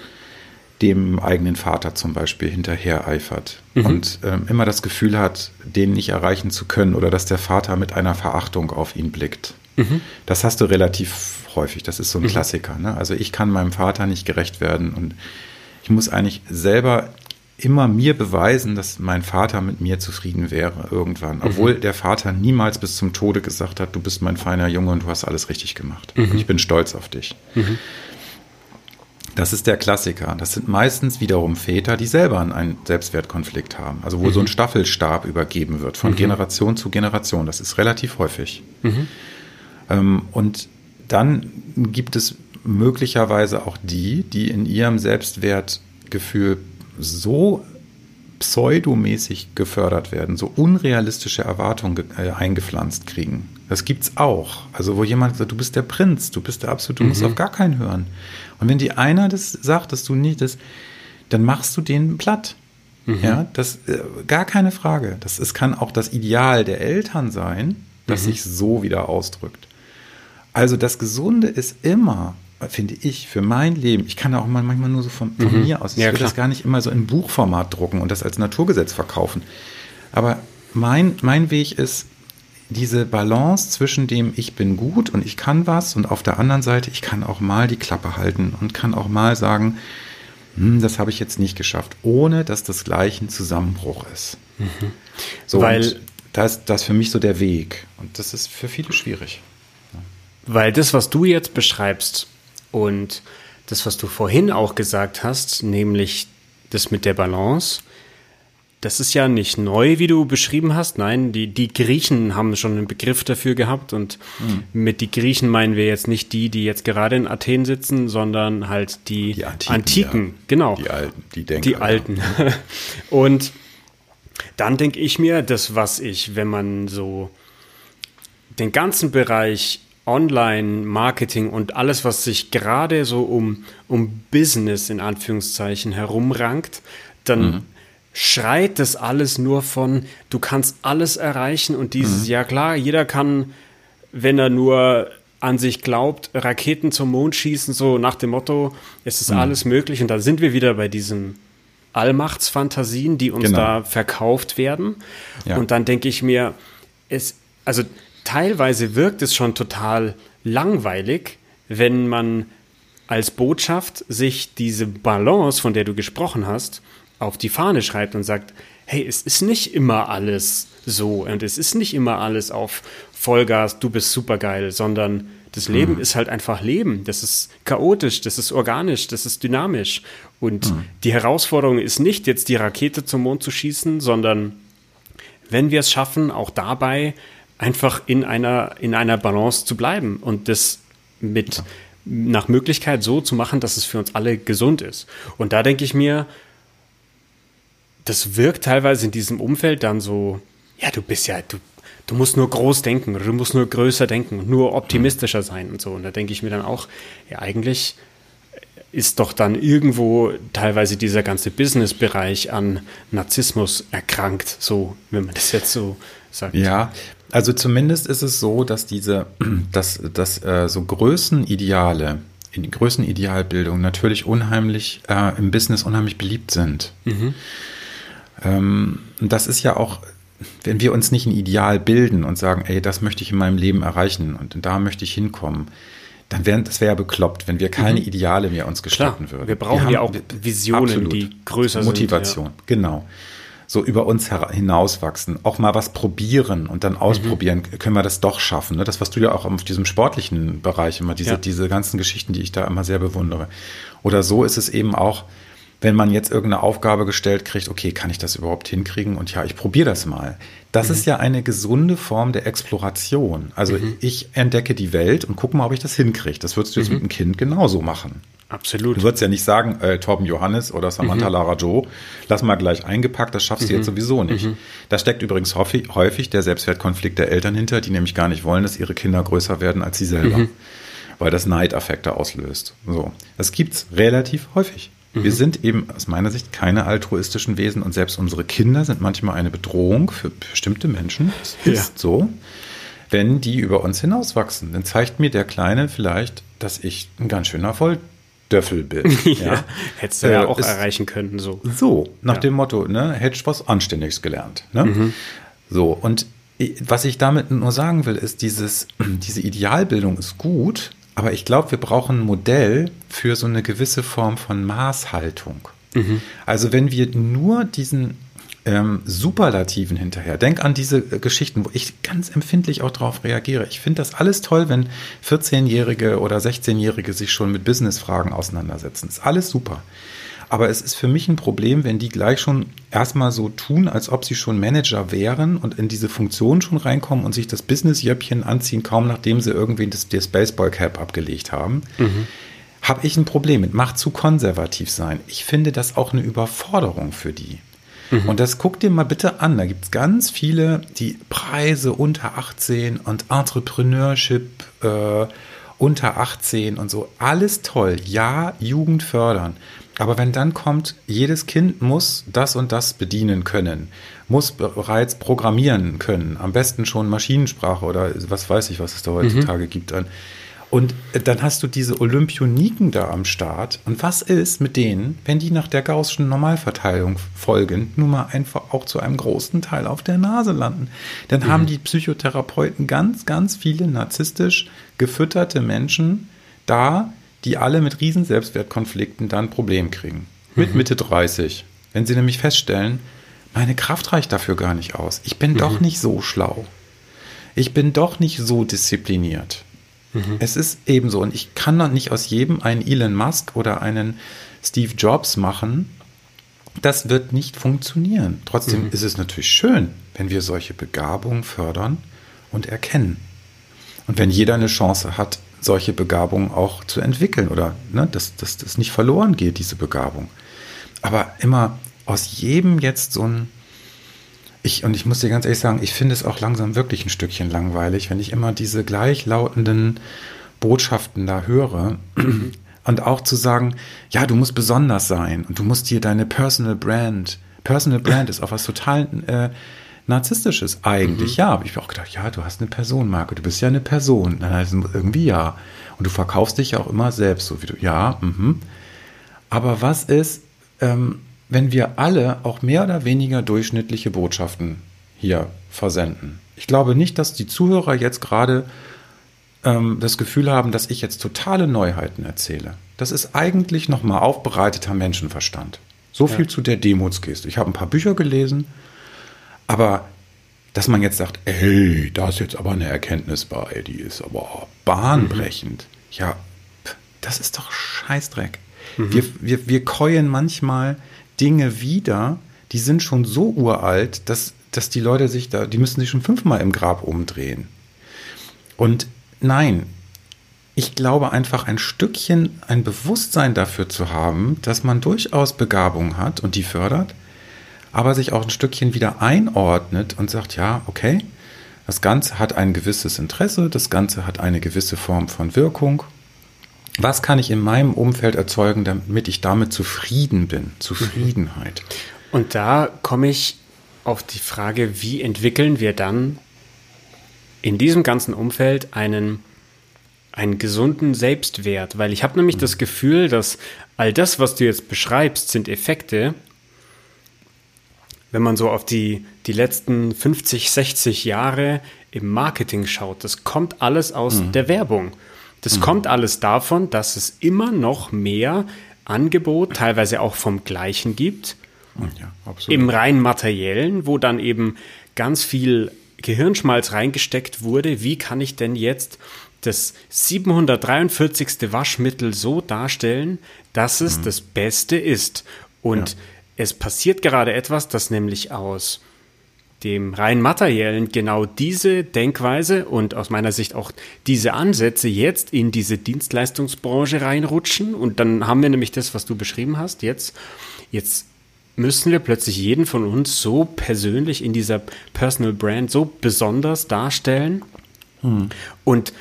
dem eigenen Vater zum Beispiel hinterher eifert mhm. und ähm, immer das Gefühl hat, den nicht erreichen zu können oder dass der Vater mit einer Verachtung auf ihn blickt. Mhm. Das hast du relativ häufig. Das ist so ein mhm. Klassiker. Ne? Also ich kann meinem Vater nicht gerecht werden und ich muss eigentlich selber immer mir beweisen, dass mein Vater mit mir zufrieden wäre irgendwann. Mhm. Obwohl der Vater niemals bis zum Tode gesagt hat, du bist mein feiner Junge und du hast alles richtig gemacht. Mhm. Ich bin stolz auf dich. Mhm. Das ist der Klassiker. Das sind meistens wiederum Väter, die selber einen Selbstwertkonflikt haben. Also wo mhm. so ein Staffelstab übergeben wird von mhm. Generation zu Generation. Das ist relativ häufig. Mhm. Ähm, und dann gibt es möglicherweise auch die, die in ihrem Selbstwertgefühl so pseudomäßig gefördert werden, so unrealistische Erwartungen äh, eingepflanzt kriegen. Das gibt's auch. Also wo jemand sagt, du bist der Prinz, du bist der absolute, du mhm. musst auf gar keinen hören. Und wenn dir einer das sagt, dass du nicht das, dann machst du den platt. Mhm. Ja, das äh, gar keine Frage. Das es kann auch das Ideal der Eltern sein, das mhm. sich so wieder ausdrückt. Also das Gesunde ist immer, finde ich, für mein Leben, ich kann auch manchmal nur so von, von mhm. mir aus, ich ja, will klar. das gar nicht immer so in Buchformat drucken und das als Naturgesetz verkaufen. Aber mein, mein Weg ist, diese Balance zwischen dem ich bin gut und ich kann was und auf der anderen Seite ich kann auch mal die Klappe halten und kann auch mal sagen, hm, das habe ich jetzt nicht geschafft, ohne dass das gleich ein Zusammenbruch ist. Mhm. So, Weil das, das ist für mich so der Weg und das ist für viele schwierig. Weil das, was du jetzt beschreibst und das, was du vorhin auch gesagt hast, nämlich das mit der Balance, das ist ja nicht neu, wie du beschrieben hast. Nein, die, die Griechen haben schon einen Begriff dafür gehabt. Und mhm. mit die Griechen meinen wir jetzt nicht die, die jetzt gerade in Athen sitzen, sondern halt die, die Antiken. Antiken. Ja. Genau. Die Alten, die Denker. Die Alten. Ja. und dann denke ich mir, das, was ich, wenn man so den ganzen Bereich Online-Marketing und alles, was sich gerade so um, um Business in Anführungszeichen herumrankt, dann mhm. Schreit das alles nur von, du kannst alles erreichen und dieses, mhm. ja klar, jeder kann, wenn er nur an sich glaubt, Raketen zum Mond schießen, so nach dem Motto, es ist mhm. alles möglich und da sind wir wieder bei diesen Allmachtsfantasien, die uns genau. da verkauft werden. Ja. Und dann denke ich mir, es, also teilweise wirkt es schon total langweilig, wenn man als Botschaft sich diese Balance, von der du gesprochen hast, auf die Fahne schreibt und sagt, hey, es ist nicht immer alles so und es ist nicht immer alles auf Vollgas, du bist supergeil, sondern das Leben mhm. ist halt einfach Leben. Das ist chaotisch, das ist organisch, das ist dynamisch. Und mhm. die Herausforderung ist nicht jetzt die Rakete zum Mond zu schießen, sondern wenn wir es schaffen, auch dabei einfach in einer, in einer Balance zu bleiben und das mit ja. nach Möglichkeit so zu machen, dass es für uns alle gesund ist. Und da denke ich mir, das wirkt teilweise in diesem Umfeld dann so, ja, du bist ja, du, du musst nur groß denken oder du musst nur größer denken, nur optimistischer sein und so. Und da denke ich mir dann auch, ja, eigentlich ist doch dann irgendwo teilweise dieser ganze Business-Bereich an Narzissmus erkrankt, so, wenn man das jetzt so sagt. Ja, also zumindest ist es so, dass diese, dass, dass äh, so Größenideale, Größenidealbildung natürlich unheimlich äh, im Business unheimlich beliebt sind. Mhm. Ähm, das ist ja auch wenn wir uns nicht ein Ideal bilden und sagen, ey, das möchte ich in meinem Leben erreichen und da möchte ich hinkommen, dann wäre das wäre ja bekloppt, wenn wir keine mhm. Ideale mehr uns gestatten würden. Wir brauchen wir ja auch Visionen, absolut. die größer sind. Motivation, ja. genau. So über uns hinauswachsen, auch mal was probieren und dann ausprobieren, mhm. können wir das doch schaffen. Ne? Das, was du ja auch auf diesem sportlichen Bereich immer, diese, ja. diese ganzen Geschichten, die ich da immer sehr bewundere. Oder so ist es eben auch, wenn man jetzt irgendeine Aufgabe gestellt kriegt, okay, kann ich das überhaupt hinkriegen? Und ja, ich probiere das mal. Das mhm. ist ja eine gesunde Form der Exploration. Also mhm. ich entdecke die Welt und gucke mal, ob ich das hinkriege. Das würdest du jetzt mhm. mit einem Kind genauso machen. Absolut. Du würdest ja nicht sagen, äh, Torben Johannes oder Samantha mhm. Lara Joe, lass mal gleich eingepackt, das schaffst du jetzt mhm. sowieso nicht. Mhm. Da steckt übrigens häufig, häufig der Selbstwertkonflikt der Eltern hinter, die nämlich gar nicht wollen, dass ihre Kinder größer werden als sie selber. Weil das Neidaffekte auslöst. So. Das gibt's relativ häufig. Wir mhm. sind eben aus meiner Sicht keine altruistischen Wesen und selbst unsere Kinder sind manchmal eine Bedrohung für bestimmte Menschen. Das ja. ist so. Wenn die über uns hinauswachsen, dann zeigt mir der Kleine vielleicht, dass ich ein ganz schöner Volldöffel bin. ja. ja. Hättest du äh, ja auch erreichen können, so. So, nach ja. dem Motto, ne, hättest was Anständiges gelernt. Ne? Mhm. So, und was ich damit nur sagen will, ist, dieses, diese Idealbildung ist gut, aber ich glaube, wir brauchen ein Modell für so eine gewisse Form von Maßhaltung. Mhm. Also wenn wir nur diesen ähm, Superlativen hinterher, denk an diese äh, Geschichten, wo ich ganz empfindlich auch darauf reagiere. Ich finde das alles toll, wenn 14-Jährige oder 16-Jährige sich schon mit Business-Fragen auseinandersetzen. ist alles super. Aber es ist für mich ein Problem, wenn die gleich schon erstmal so tun, als ob sie schon Manager wären und in diese Funktion schon reinkommen und sich das Business-Jöppchen anziehen, kaum nachdem sie irgendwie das, das Baseball-Cap abgelegt haben. Mhm. Habe ich ein Problem mit. Macht zu konservativ sein. Ich finde das auch eine Überforderung für die. Mhm. Und das guck dir mal bitte an. Da gibt es ganz viele, die Preise unter 18 und Entrepreneurship äh, unter 18 und so. Alles toll. Ja, Jugend fördern. Aber wenn dann kommt, jedes Kind muss das und das bedienen können, muss bereits programmieren können, am besten schon Maschinensprache oder was weiß ich, was es da heutzutage mhm. gibt. Und dann hast du diese Olympioniken da am Start. Und was ist mit denen, wenn die nach der Gaußschen Normalverteilung folgend nun mal einfach auch zu einem großen Teil auf der Nase landen? Dann mhm. haben die Psychotherapeuten ganz, ganz viele narzisstisch gefütterte Menschen da, die alle mit riesen Selbstwertkonflikten dann ein Problem kriegen. Mit mhm. Mitte 30. Wenn sie nämlich feststellen, meine Kraft reicht dafür gar nicht aus. Ich bin mhm. doch nicht so schlau. Ich bin doch nicht so diszipliniert. Mhm. Es ist ebenso. Und ich kann doch nicht aus jedem einen Elon Musk oder einen Steve Jobs machen. Das wird nicht funktionieren. Trotzdem mhm. ist es natürlich schön, wenn wir solche Begabungen fördern und erkennen. Und wenn jeder eine Chance hat, solche Begabungen auch zu entwickeln oder ne, dass das nicht verloren geht, diese Begabung. Aber immer aus jedem jetzt so ein, ich, und ich muss dir ganz ehrlich sagen, ich finde es auch langsam wirklich ein Stückchen langweilig, wenn ich immer diese gleichlautenden Botschaften da höre. Und auch zu sagen, ja, du musst besonders sein und du musst dir deine Personal Brand, Personal Brand ist auch was total äh, Narzisstisches eigentlich. Mhm. Ja, habe ich mir auch gedacht, ja, du hast eine Personenmarke, du bist ja eine Person. Dann heißt es irgendwie ja. Und du verkaufst dich ja auch immer selbst, so wie du, ja, mhm. Aber was ist, ähm, wenn wir alle auch mehr oder weniger durchschnittliche Botschaften hier versenden? Ich glaube nicht, dass die Zuhörer jetzt gerade ähm, das Gefühl haben, dass ich jetzt totale Neuheiten erzähle. Das ist eigentlich nochmal aufbereiteter Menschenverstand. So viel ja. zu der Demutsgeste. Ich habe ein paar Bücher gelesen, aber dass man jetzt sagt, ey, da ist jetzt aber eine Erkenntnis bei, die ist aber bahnbrechend. Mhm. Ja, das ist doch Scheißdreck. Mhm. Wir, wir, wir keuen manchmal Dinge wieder, die sind schon so uralt, dass, dass die Leute sich da, die müssen sich schon fünfmal im Grab umdrehen. Und nein, ich glaube einfach ein Stückchen ein Bewusstsein dafür zu haben, dass man durchaus Begabung hat und die fördert, aber sich auch ein Stückchen wieder einordnet und sagt, ja, okay, das Ganze hat ein gewisses Interesse, das Ganze hat eine gewisse Form von Wirkung. Was kann ich in meinem Umfeld erzeugen, damit ich damit zufrieden bin? Zufriedenheit. Und da komme ich auf die Frage, wie entwickeln wir dann in diesem ganzen Umfeld einen, einen gesunden Selbstwert? Weil ich habe nämlich mhm. das Gefühl, dass all das, was du jetzt beschreibst, sind Effekte, wenn man so auf die, die letzten 50, 60 Jahre im Marketing schaut, das kommt alles aus mhm. der Werbung. Das mhm. kommt alles davon, dass es immer noch mehr Angebot, teilweise auch vom gleichen gibt. Ja, Im rein materiellen, wo dann eben ganz viel Gehirnschmalz reingesteckt wurde. Wie kann ich denn jetzt das 743. Waschmittel so darstellen, dass es mhm. das Beste ist? Und ja. Es passiert gerade etwas, das nämlich aus dem rein materiellen genau diese Denkweise und aus meiner Sicht auch diese Ansätze jetzt in diese Dienstleistungsbranche reinrutschen. Und dann haben wir nämlich das, was du beschrieben hast, jetzt, jetzt müssen wir plötzlich jeden von uns so persönlich in dieser Personal Brand so besonders darstellen. Hm. Und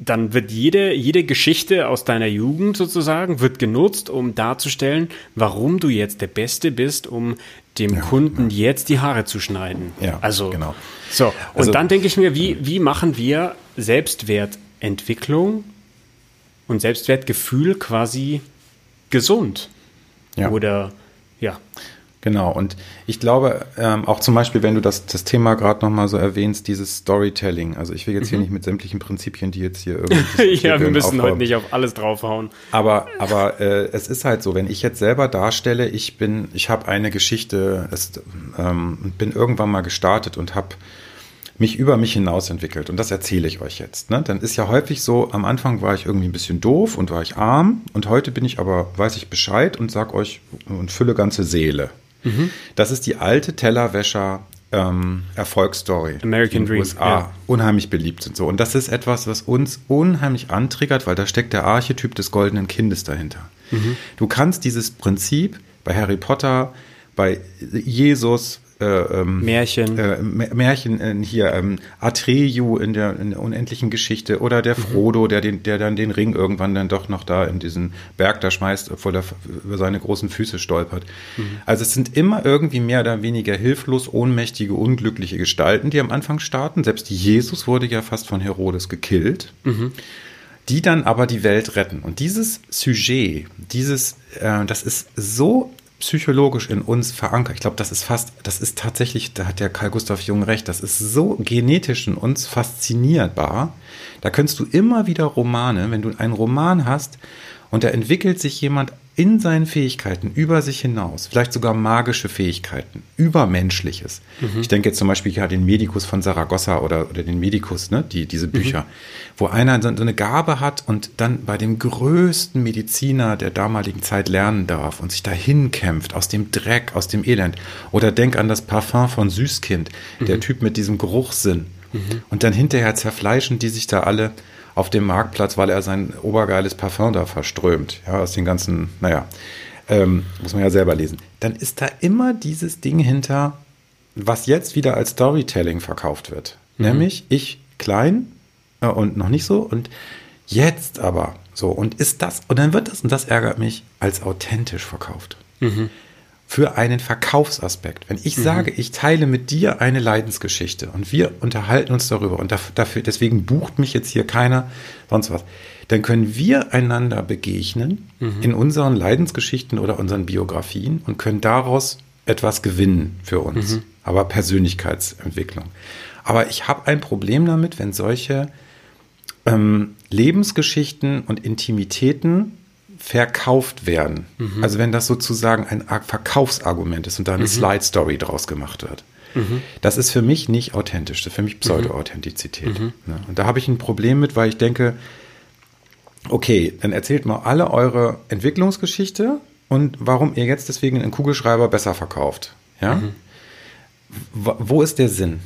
dann wird jede, jede Geschichte aus deiner Jugend sozusagen wird genutzt, um darzustellen, warum du jetzt der Beste bist, um dem ja, Kunden ja. jetzt die Haare zu schneiden. Ja, also genau. So und also, dann denke ich mir, wie wie machen wir Selbstwertentwicklung und Selbstwertgefühl quasi gesund? Ja. Oder ja. Genau, und ich glaube, ähm, auch zum Beispiel, wenn du das, das Thema gerade nochmal so erwähnst, dieses Storytelling. Also ich will jetzt mhm. hier nicht mit sämtlichen Prinzipien, die jetzt hier irgendwie. ja, wir müssen aufhauen. heute nicht auf alles draufhauen. Aber, aber äh, es ist halt so, wenn ich jetzt selber darstelle, ich bin, ich habe eine Geschichte, es, ähm, bin irgendwann mal gestartet und habe mich über mich hinaus entwickelt. Und das erzähle ich euch jetzt. Ne? Dann ist ja häufig so, am Anfang war ich irgendwie ein bisschen doof und war ich arm und heute bin ich aber, weiß ich Bescheid und sag euch und fülle ganze Seele. Mhm. Das ist die alte Tellerwäscher ähm, Erfolgsstory. American Dream. USA ja. unheimlich beliebt sind so. Und das ist etwas, was uns unheimlich antriggert, weil da steckt der Archetyp des goldenen Kindes dahinter. Mhm. Du kannst dieses Prinzip bei Harry Potter, bei Jesus, äh, ähm, Märchen. Äh, Märchen äh, hier, ähm, Atreyu in der, in der, unendlichen Geschichte oder der mhm. Frodo, der, den, der dann den Ring irgendwann dann doch noch da in diesen Berg da schmeißt, obwohl er über seine großen Füße stolpert. Mhm. Also es sind immer irgendwie mehr oder weniger hilflos, ohnmächtige, unglückliche Gestalten, die am Anfang starten. Selbst Jesus wurde ja fast von Herodes gekillt. Mhm die dann aber die Welt retten. Und dieses Sujet, dieses, äh, das ist so psychologisch in uns verankert. Ich glaube, das ist fast, das ist tatsächlich, da hat der Karl Gustav Jung recht, das ist so genetisch in uns faszinierbar. Da könntest du immer wieder Romane, wenn du einen Roman hast und da entwickelt sich jemand in seinen Fähigkeiten über sich hinaus, vielleicht sogar magische Fähigkeiten, übermenschliches. Mhm. Ich denke jetzt zum Beispiel ja den Medikus von Saragossa oder, oder den Medikus, ne, die, diese mhm. Bücher, mhm. wo einer so eine Gabe hat und dann bei dem größten Mediziner der damaligen Zeit lernen darf und sich dahin kämpft, aus dem Dreck, aus dem Elend. Oder denk an das Parfum von Süßkind, mhm. der Typ mit diesem Geruchssinn. Mhm. Und dann hinterher zerfleischen die sich da alle auf dem Marktplatz, weil er sein obergeiles Parfum da verströmt, ja, aus den ganzen, naja, ähm, muss man ja selber lesen. Dann ist da immer dieses Ding hinter, was jetzt wieder als Storytelling verkauft wird. Mhm. Nämlich ich klein äh, und noch nicht so und jetzt aber so. Und ist das, und dann wird das, und das ärgert mich, als authentisch verkauft. Mhm für einen Verkaufsaspekt. Wenn ich mhm. sage, ich teile mit dir eine Leidensgeschichte und wir unterhalten uns darüber und dafür, deswegen bucht mich jetzt hier keiner, sonst was, dann können wir einander begegnen mhm. in unseren Leidensgeschichten oder unseren Biografien und können daraus etwas gewinnen für uns. Mhm. Aber Persönlichkeitsentwicklung. Aber ich habe ein Problem damit, wenn solche ähm, Lebensgeschichten und Intimitäten verkauft werden. Mhm. Also wenn das sozusagen ein Verkaufsargument ist und da eine mhm. Slide Story draus gemacht wird. Mhm. Das ist für mich nicht authentisch, das ist für mich Pseudo-Authentizität. Mhm. Ne? Und da habe ich ein Problem mit, weil ich denke, okay, dann erzählt mal alle eure Entwicklungsgeschichte und warum ihr jetzt deswegen einen Kugelschreiber besser verkauft. Ja? Mhm. Wo ist der Sinn?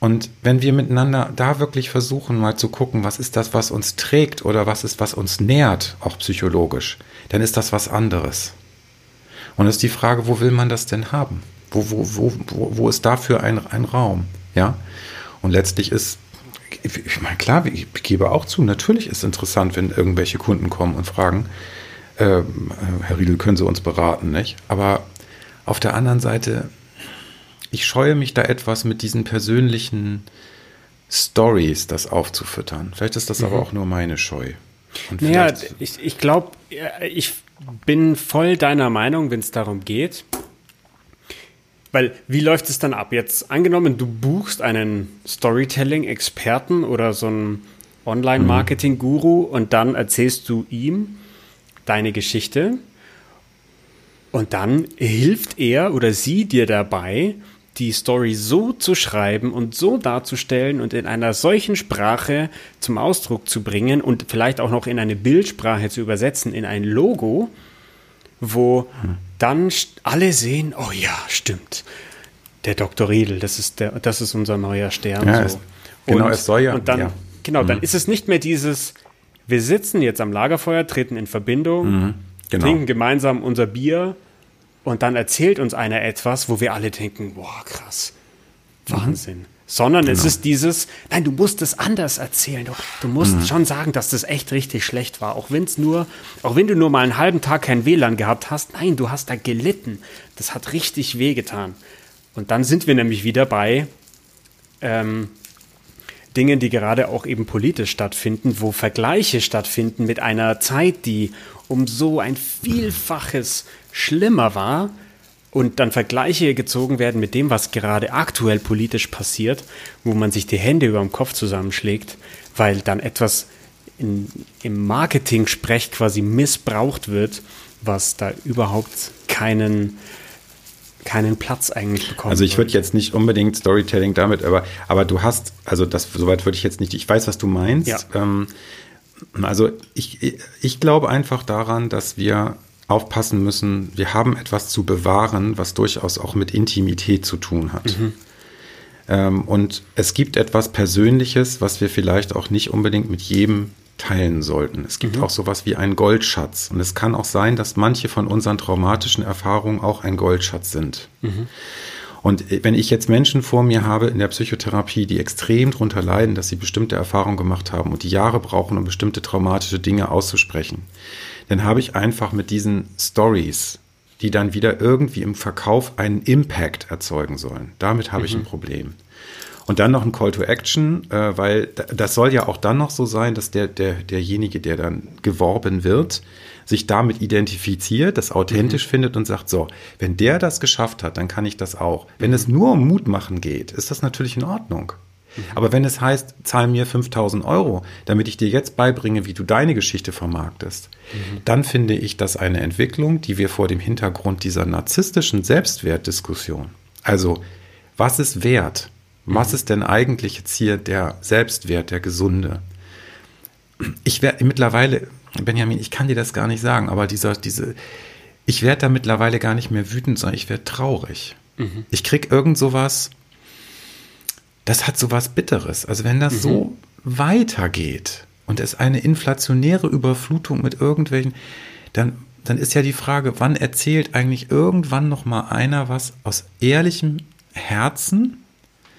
Und wenn wir miteinander da wirklich versuchen, mal zu gucken, was ist das, was uns trägt oder was ist, was uns nährt, auch psychologisch, dann ist das was anderes. Und es ist die Frage, wo will man das denn haben? Wo, wo, wo, wo, wo ist dafür ein, ein Raum? Ja? Und letztlich ist, ich meine, klar, ich gebe auch zu, natürlich ist es interessant, wenn irgendwelche Kunden kommen und fragen, äh, Herr Riedel, können Sie uns beraten, nicht? Aber auf der anderen Seite, ich scheue mich da etwas mit diesen persönlichen Stories, das aufzufüttern. Vielleicht ist das mhm. aber auch nur meine Scheu. Und naja, ich, ich glaube, ich bin voll deiner Meinung, wenn es darum geht. Weil, wie läuft es dann ab? Jetzt angenommen, du buchst einen Storytelling-Experten oder so einen Online-Marketing-Guru und dann erzählst du ihm deine Geschichte und dann hilft er oder sie dir dabei, die Story so zu schreiben und so darzustellen und in einer solchen Sprache zum Ausdruck zu bringen und vielleicht auch noch in eine Bildsprache zu übersetzen, in ein Logo, wo dann alle sehen, oh ja, stimmt. Der Dr. Riedel, das ist der, das ist unser neuer Stern. Ja, so. Genau, und, es soll ja. Und dann, ja. genau, dann mhm. ist es nicht mehr dieses, wir sitzen jetzt am Lagerfeuer, treten in Verbindung, mhm. genau. trinken gemeinsam unser Bier und dann erzählt uns einer etwas, wo wir alle denken, boah, krass, Wahnsinn. Mhm. Sondern genau. es ist dieses, nein, du musst es anders erzählen. Du, du musst mhm. schon sagen, dass das echt richtig schlecht war. Auch wenn es nur, auch wenn du nur mal einen halben Tag kein WLAN gehabt hast, nein, du hast da gelitten. Das hat richtig wehgetan. Und dann sind wir nämlich wieder bei ähm, Dingen, die gerade auch eben politisch stattfinden, wo Vergleiche stattfinden mit einer Zeit, die um so ein Vielfaches schlimmer war und dann Vergleiche gezogen werden mit dem, was gerade aktuell politisch passiert, wo man sich die Hände über dem Kopf zusammenschlägt, weil dann etwas in, im Marketing-Sprech quasi missbraucht wird, was da überhaupt keinen, keinen Platz eigentlich bekommt. Also ich würde jetzt nicht unbedingt Storytelling damit, aber, aber du hast, also das soweit würde ich jetzt nicht, ich weiß, was du meinst. Ja. Ähm, also ich, ich glaube einfach daran, dass wir aufpassen müssen, wir haben etwas zu bewahren, was durchaus auch mit Intimität zu tun hat. Mhm. Ähm, und es gibt etwas Persönliches, was wir vielleicht auch nicht unbedingt mit jedem teilen sollten. Es gibt mhm. auch sowas wie einen Goldschatz. Und es kann auch sein, dass manche von unseren traumatischen Erfahrungen auch ein Goldschatz sind. Mhm. Und wenn ich jetzt Menschen vor mir habe in der Psychotherapie, die extrem darunter leiden, dass sie bestimmte Erfahrungen gemacht haben und die Jahre brauchen, um bestimmte traumatische Dinge auszusprechen, dann habe ich einfach mit diesen Stories, die dann wieder irgendwie im Verkauf einen Impact erzeugen sollen. Damit habe mhm. ich ein mhm. Problem. Und dann noch ein Call to Action, äh, weil das soll ja auch dann noch so sein, dass der, der, derjenige, der dann geworben wird, sich damit identifiziert, das authentisch mhm. findet und sagt, so, wenn der das geschafft hat, dann kann ich das auch. Wenn mhm. es nur um Mutmachen geht, ist das natürlich in Ordnung. Mhm. Aber wenn es heißt, zahl mir 5000 Euro, damit ich dir jetzt beibringe, wie du deine Geschichte vermarktest, mhm. dann finde ich das eine Entwicklung, die wir vor dem Hintergrund dieser narzisstischen Selbstwertdiskussion, also was ist wert? Was mhm. ist denn eigentlich jetzt hier der Selbstwert, der gesunde? Ich werde mittlerweile, Benjamin, ich kann dir das gar nicht sagen, aber dieser, diese, ich werde da mittlerweile gar nicht mehr wütend, sondern ich werde traurig. Mhm. Ich krieg irgend sowas, das hat sowas Bitteres. Also wenn das mhm. so weitergeht und es eine inflationäre Überflutung mit irgendwelchen, dann, dann ist ja die Frage, wann erzählt eigentlich irgendwann noch mal einer was aus ehrlichem Herzen?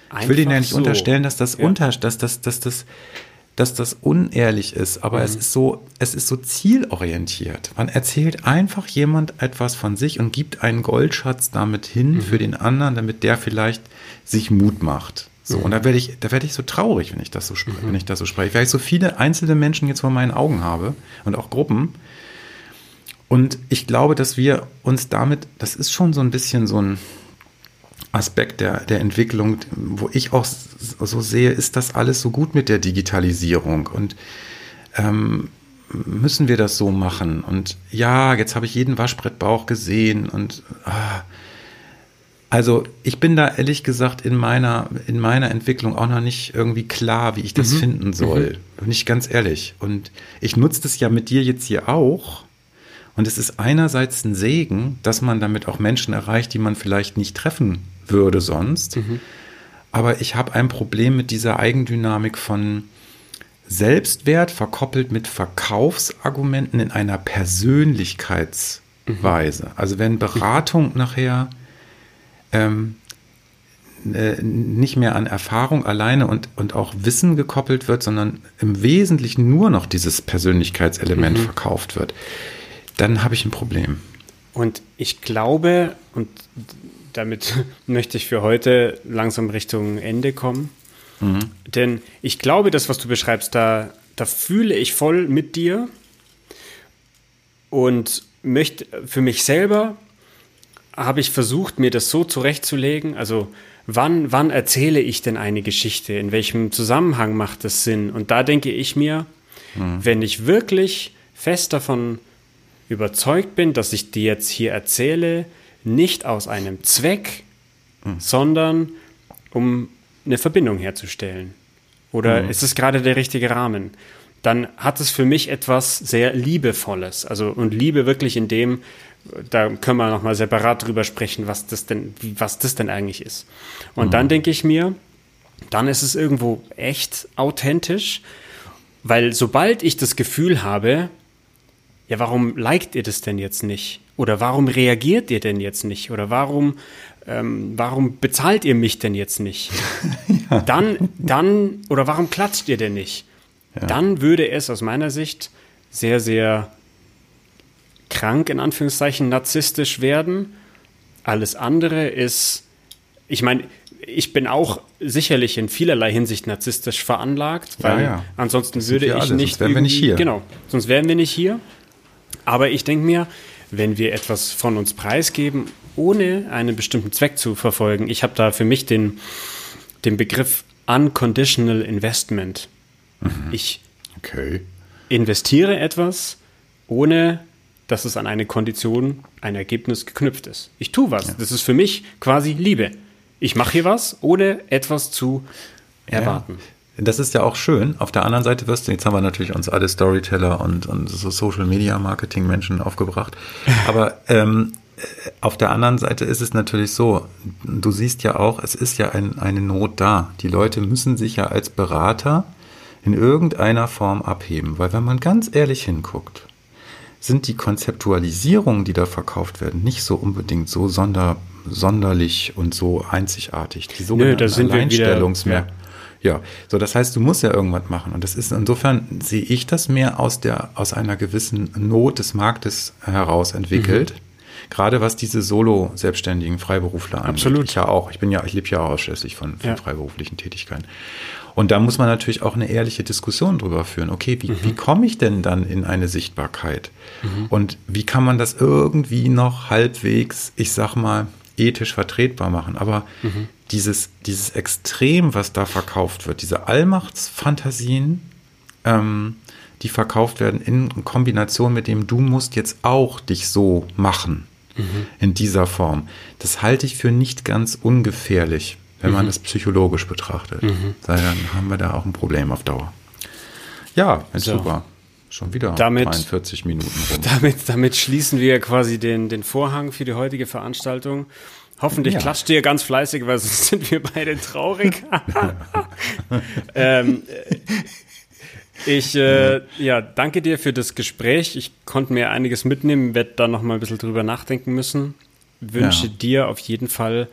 Einfach ich will Ihnen ja nicht so. unterstellen, dass das ja. unter, dass das, dass das, dass das unehrlich ist, aber mhm. es ist so, es ist so zielorientiert. Man erzählt einfach jemand etwas von sich und gibt einen Goldschatz damit hin mhm. für den anderen, damit der vielleicht sich Mut macht. So, mhm. und da werde ich, da werde ich so traurig, wenn ich das so spreche, mhm. wenn ich das so spreche, weil ich so viele einzelne Menschen jetzt vor meinen Augen habe und auch Gruppen. Und ich glaube, dass wir uns damit, das ist schon so ein bisschen so ein, Aspekt der, der Entwicklung, wo ich auch so sehe, ist das alles so gut mit der Digitalisierung und ähm, müssen wir das so machen? Und ja, jetzt habe ich jeden Waschbrettbauch gesehen und ah, also ich bin da ehrlich gesagt in meiner, in meiner Entwicklung auch noch nicht irgendwie klar, wie ich das mhm. finden soll. Mhm. Bin ich ganz ehrlich. Und ich nutze das ja mit dir jetzt hier auch. Und es ist einerseits ein Segen, dass man damit auch Menschen erreicht, die man vielleicht nicht treffen würde sonst. Mhm. Aber ich habe ein Problem mit dieser Eigendynamik von Selbstwert verkoppelt mit Verkaufsargumenten in einer Persönlichkeitsweise. Mhm. Also wenn Beratung nachher ähm, äh, nicht mehr an Erfahrung alleine und, und auch Wissen gekoppelt wird, sondern im Wesentlichen nur noch dieses Persönlichkeitselement mhm. verkauft wird, dann habe ich ein Problem. Und ich glaube, und damit möchte ich für heute langsam Richtung Ende kommen. Mhm. Denn ich glaube, das, was du beschreibst, da, da fühle ich voll mit dir und möchte für mich selber habe ich versucht, mir das so zurechtzulegen. Also wann, wann erzähle ich denn eine Geschichte? In welchem Zusammenhang macht das Sinn? Und da denke ich mir, mhm. wenn ich wirklich fest davon überzeugt bin, dass ich dir jetzt hier erzähle, nicht aus einem Zweck, mhm. sondern um eine Verbindung herzustellen. Oder mhm. ist es gerade der richtige Rahmen? Dann hat es für mich etwas sehr Liebevolles. Also, und Liebe wirklich in dem, da können wir nochmal separat drüber sprechen, was das denn, was das denn eigentlich ist. Und mhm. dann denke ich mir, dann ist es irgendwo echt authentisch, weil sobald ich das Gefühl habe, ja, warum liked ihr das denn jetzt nicht? Oder warum reagiert ihr denn jetzt nicht? Oder warum, ähm, warum bezahlt ihr mich denn jetzt nicht? ja. Dann, dann, oder warum klatscht ihr denn nicht? Ja. Dann würde es aus meiner Sicht sehr, sehr krank, in Anführungszeichen, narzisstisch werden. Alles andere ist, ich meine, ich bin auch sicherlich in vielerlei Hinsicht narzisstisch veranlagt, weil ja, ja. ansonsten würde ich alle, nicht. Sonst wären wir nicht hier. Genau, sonst wären wir nicht hier. Aber ich denke mir, wenn wir etwas von uns preisgeben, ohne einen bestimmten Zweck zu verfolgen, ich habe da für mich den, den Begriff Unconditional Investment. Mhm. Ich okay. investiere etwas, ohne dass es an eine Kondition, ein Ergebnis geknüpft ist. Ich tue was. Ja. Das ist für mich quasi Liebe. Ich mache hier was, ohne etwas zu erwarten. Ja. Das ist ja auch schön. Auf der anderen Seite wirst du, jetzt haben wir natürlich uns alle Storyteller und, und so Social Media Marketing Menschen aufgebracht. Aber ähm, auf der anderen Seite ist es natürlich so, du siehst ja auch, es ist ja ein, eine Not da. Die Leute müssen sich ja als Berater in irgendeiner Form abheben, weil wenn man ganz ehrlich hinguckt, sind die Konzeptualisierungen, die da verkauft werden, nicht so unbedingt so sonder, sonderlich und so einzigartig. Die sogenannten Nö, Alleinstellungsmerkmale. Ja. so das heißt, du musst ja irgendwas machen. Und das ist insofern sehe ich das mehr aus der aus einer gewissen Not des Marktes heraus entwickelt. Mhm. Gerade was diese Solo-selbstständigen Freiberufler angeht. Absolut. Ich ja auch. Ich bin ja, ich lebe ja auch ausschließlich von, von ja. freiberuflichen Tätigkeiten. Und da muss man natürlich auch eine ehrliche Diskussion drüber führen. Okay, wie, mhm. wie komme ich denn dann in eine Sichtbarkeit? Mhm. Und wie kann man das irgendwie noch halbwegs, ich sag mal, ethisch vertretbar machen? Aber mhm. Dieses, dieses Extrem, was da verkauft wird, diese Allmachtsfantasien, ähm, die verkauft werden in Kombination mit dem, du musst jetzt auch dich so machen mhm. in dieser Form. Das halte ich für nicht ganz ungefährlich wenn mhm. man das psychologisch betrachtet. Mhm. Dann haben wir da auch ein Problem auf Dauer. Ja, so. super. Schon wieder damit, 43 Minuten rum. Damit, damit schließen wir quasi den, den Vorhang für die heutige Veranstaltung. Hoffentlich ja. klatscht ihr ganz fleißig, weil sonst sind wir beide traurig. ähm, ich äh, ja, danke dir für das Gespräch. Ich konnte mir einiges mitnehmen, werde da noch mal ein bisschen drüber nachdenken müssen. Wünsche ja. dir auf jeden Fall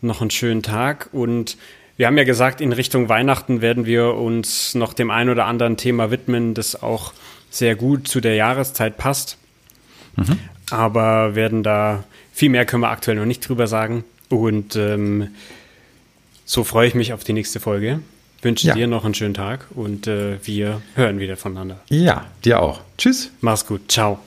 noch einen schönen Tag und wir haben ja gesagt, in Richtung Weihnachten werden wir uns noch dem ein oder anderen Thema widmen, das auch sehr gut zu der Jahreszeit passt. Mhm. Aber werden da viel mehr können wir aktuell noch nicht drüber sagen. Und ähm, so freue ich mich auf die nächste Folge. Wünsche ja. dir noch einen schönen Tag und äh, wir hören wieder voneinander. Ja, dir auch. Tschüss. Mach's gut. Ciao.